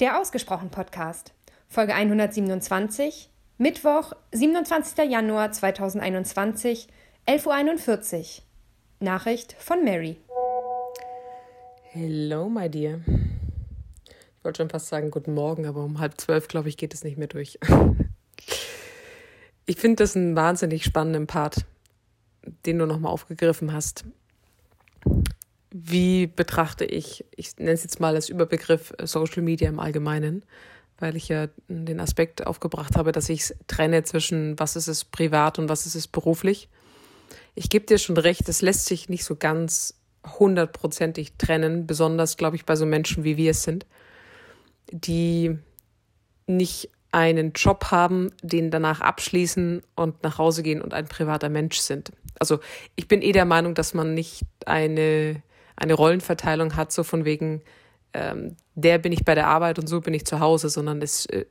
Der Ausgesprochen Podcast, Folge 127, Mittwoch, 27. Januar 2021, 11.41 Uhr. Nachricht von Mary. Hello, my dear. Ich wollte schon fast sagen guten Morgen, aber um halb zwölf, glaube ich, geht es nicht mehr durch. Ich finde das einen wahnsinnig spannenden Part, den du nochmal aufgegriffen hast. Wie betrachte ich, ich nenne es jetzt mal als Überbegriff Social Media im Allgemeinen, weil ich ja den Aspekt aufgebracht habe, dass ich es trenne zwischen was ist es privat und was ist es beruflich. Ich gebe dir schon recht, es lässt sich nicht so ganz hundertprozentig trennen, besonders, glaube ich, bei so Menschen wie wir es sind, die nicht einen Job haben, den danach abschließen und nach Hause gehen und ein privater Mensch sind. Also ich bin eh der Meinung, dass man nicht eine, eine Rollenverteilung hat, so von wegen, ähm, der bin ich bei der Arbeit und so bin ich zu Hause, sondern es äh,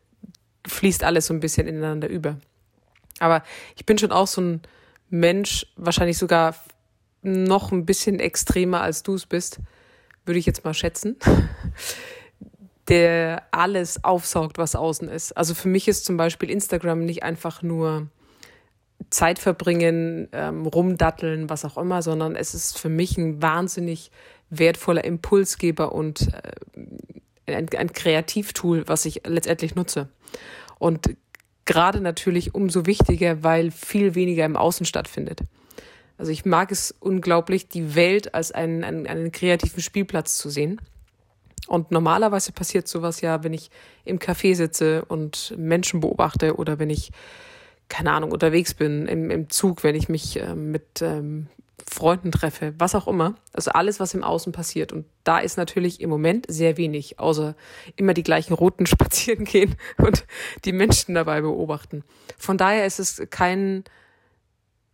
fließt alles so ein bisschen ineinander über. Aber ich bin schon auch so ein Mensch, wahrscheinlich sogar noch ein bisschen extremer als du es bist, würde ich jetzt mal schätzen der alles aufsaugt, was außen ist. Also für mich ist zum Beispiel Instagram nicht einfach nur Zeit verbringen, ähm, rumdatteln, was auch immer, sondern es ist für mich ein wahnsinnig wertvoller Impulsgeber und äh, ein, ein Kreativtool, was ich letztendlich nutze. Und gerade natürlich umso wichtiger, weil viel weniger im Außen stattfindet. Also ich mag es unglaublich, die Welt als einen, einen, einen kreativen Spielplatz zu sehen und normalerweise passiert sowas ja, wenn ich im Café sitze und Menschen beobachte oder wenn ich, keine Ahnung, unterwegs bin, im, im Zug, wenn ich mich äh, mit ähm, Freunden treffe, was auch immer. Also alles, was im Außen passiert. Und da ist natürlich im Moment sehr wenig, außer immer die gleichen Routen spazieren gehen und die Menschen dabei beobachten. Von daher ist es kein,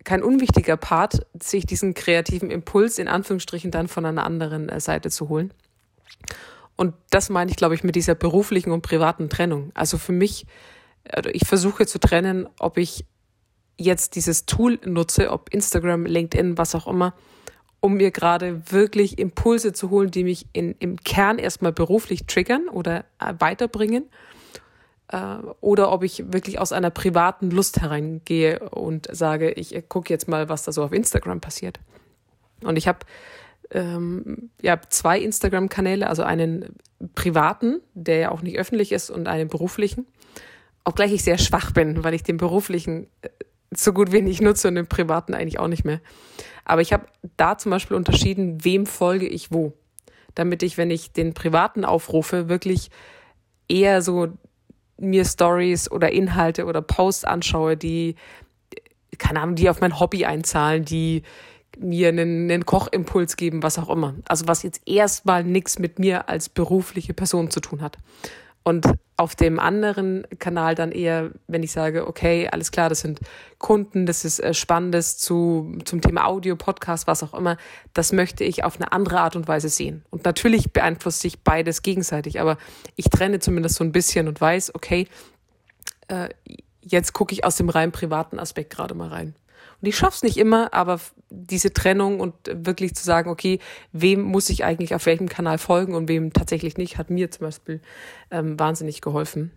kein unwichtiger Part, sich diesen kreativen Impuls in Anführungsstrichen dann von einer anderen äh, Seite zu holen. Und das meine ich, glaube ich, mit dieser beruflichen und privaten Trennung. Also für mich, also ich versuche zu trennen, ob ich jetzt dieses Tool nutze, ob Instagram, LinkedIn, was auch immer, um mir gerade wirklich Impulse zu holen, die mich in, im Kern erstmal beruflich triggern oder äh, weiterbringen. Äh, oder ob ich wirklich aus einer privaten Lust hereingehe und sage, ich gucke jetzt mal, was da so auf Instagram passiert. Und ich habe ähm, ja, zwei Instagram-Kanäle, also einen privaten, der ja auch nicht öffentlich ist, und einen beruflichen. Obgleich ich sehr schwach bin, weil ich den beruflichen äh, so gut wenig nutze und den privaten eigentlich auch nicht mehr. Aber ich habe da zum Beispiel unterschieden, wem folge ich wo. Damit ich, wenn ich den privaten aufrufe, wirklich eher so mir Stories oder Inhalte oder Posts anschaue, die, keine Ahnung, die auf mein Hobby einzahlen, die mir einen, einen Kochimpuls geben, was auch immer. Also was jetzt erstmal nichts mit mir als berufliche Person zu tun hat. Und auf dem anderen Kanal dann eher, wenn ich sage, okay, alles klar, das sind Kunden, das ist äh, Spannendes zu, zum Thema Audio, Podcast, was auch immer, das möchte ich auf eine andere Art und Weise sehen. Und natürlich beeinflusst sich beides gegenseitig, aber ich trenne zumindest so ein bisschen und weiß, okay, äh, jetzt gucke ich aus dem rein privaten Aspekt gerade mal rein. Und ich schaff's nicht immer, aber diese Trennung und wirklich zu sagen, okay, wem muss ich eigentlich auf welchem Kanal folgen und wem tatsächlich nicht, hat mir zum Beispiel ähm, wahnsinnig geholfen.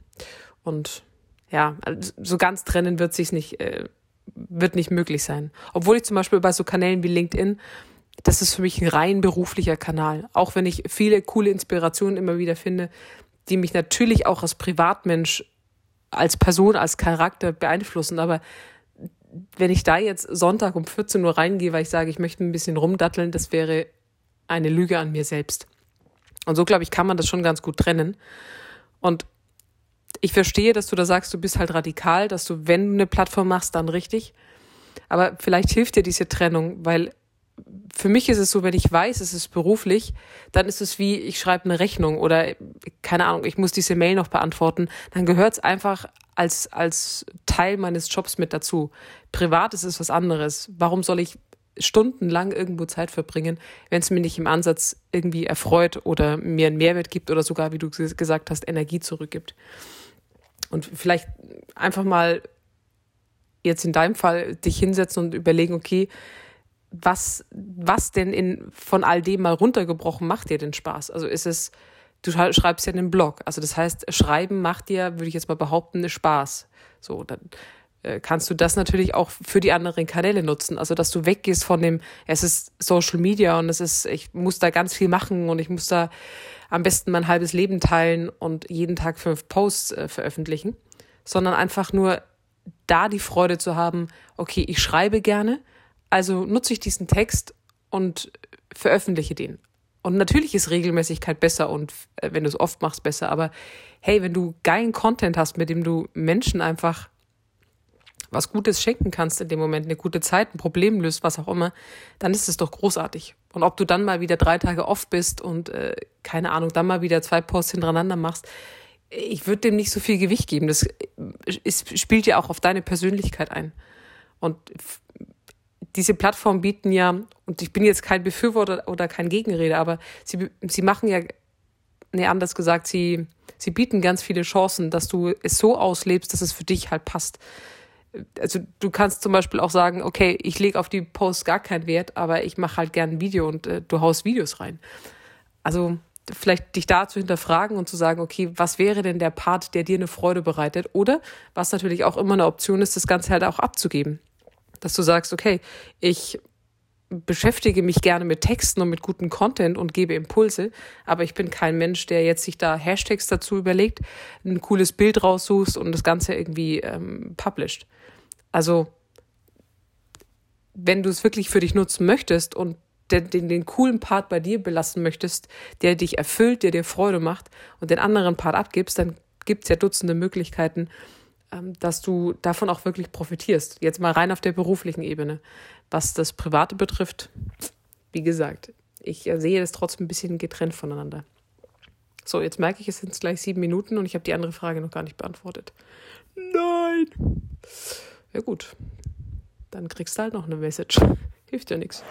Und ja, also so ganz trennen wird sich's nicht, äh, wird nicht möglich sein. Obwohl ich zum Beispiel bei so Kanälen wie LinkedIn, das ist für mich ein rein beruflicher Kanal. Auch wenn ich viele coole Inspirationen immer wieder finde, die mich natürlich auch als Privatmensch, als Person, als Charakter beeinflussen, aber wenn ich da jetzt Sonntag um 14 Uhr reingehe, weil ich sage, ich möchte ein bisschen rumdatteln, das wäre eine Lüge an mir selbst. Und so, glaube ich, kann man das schon ganz gut trennen. Und ich verstehe, dass du da sagst, du bist halt radikal, dass du, wenn du eine Plattform machst, dann richtig. Aber vielleicht hilft dir diese Trennung, weil für mich ist es so, wenn ich weiß, es ist beruflich, dann ist es wie, ich schreibe eine Rechnung oder keine Ahnung, ich muss diese Mail noch beantworten. Dann gehört es einfach als, als Teil meines Jobs mit dazu. Privat ist es was anderes. Warum soll ich stundenlang irgendwo Zeit verbringen, wenn es mir nicht im Ansatz irgendwie erfreut oder mir einen Mehrwert gibt oder sogar, wie du gesagt hast, Energie zurückgibt. Und vielleicht einfach mal jetzt in deinem Fall dich hinsetzen und überlegen, okay, was, was denn in, von all dem mal runtergebrochen macht dir denn Spaß? Also ist es du schreibst ja einen Blog. Also das heißt, Schreiben macht dir, würde ich jetzt mal behaupten, Spaß. So, dann äh, kannst du das natürlich auch für die anderen Kanäle nutzen. Also, dass du weggehst von dem, es ist Social Media und es ist, ich muss da ganz viel machen und ich muss da am besten mein halbes Leben teilen und jeden Tag fünf Posts äh, veröffentlichen, sondern einfach nur da die Freude zu haben, okay, ich schreibe gerne, also nutze ich diesen Text und veröffentliche den. Und natürlich ist Regelmäßigkeit besser und äh, wenn du es oft machst, besser. Aber hey, wenn du geilen Content hast, mit dem du Menschen einfach was Gutes schenken kannst in dem Moment, eine gute Zeit, ein Problem löst, was auch immer, dann ist es doch großartig. Und ob du dann mal wieder drei Tage off bist und äh, keine Ahnung, dann mal wieder zwei Posts hintereinander machst, ich würde dem nicht so viel Gewicht geben. Das ist, spielt ja auch auf deine Persönlichkeit ein. Und diese Plattformen bieten ja, und ich bin jetzt kein Befürworter oder kein Gegenrede, aber sie, sie machen ja, nee, anders gesagt, sie, sie bieten ganz viele Chancen, dass du es so auslebst, dass es für dich halt passt also du kannst zum Beispiel auch sagen, okay, ich lege auf die Posts gar keinen Wert, aber ich mache halt gern ein Video und äh, du haust Videos rein. Also vielleicht dich da zu hinterfragen und zu sagen, okay, was wäre denn der Part, der dir eine Freude bereitet? Oder was natürlich auch immer eine Option ist, das Ganze halt auch abzugeben. Dass du sagst, okay, ich beschäftige mich gerne mit Texten und mit gutem Content und gebe Impulse, aber ich bin kein Mensch, der jetzt sich da Hashtags dazu überlegt, ein cooles Bild raussuchst und das Ganze irgendwie ähm, published. Also, wenn du es wirklich für dich nutzen möchtest und den, den, den coolen Part bei dir belassen möchtest, der dich erfüllt, der dir Freude macht und den anderen Part abgibst, dann gibt es ja Dutzende Möglichkeiten, dass du davon auch wirklich profitierst. Jetzt mal rein auf der beruflichen Ebene. Was das Private betrifft, wie gesagt, ich sehe das trotzdem ein bisschen getrennt voneinander. So, jetzt merke ich, es sind gleich sieben Minuten und ich habe die andere Frage noch gar nicht beantwortet. Nein! Ja gut, dann kriegst du halt noch eine Message. Hilft ja nichts.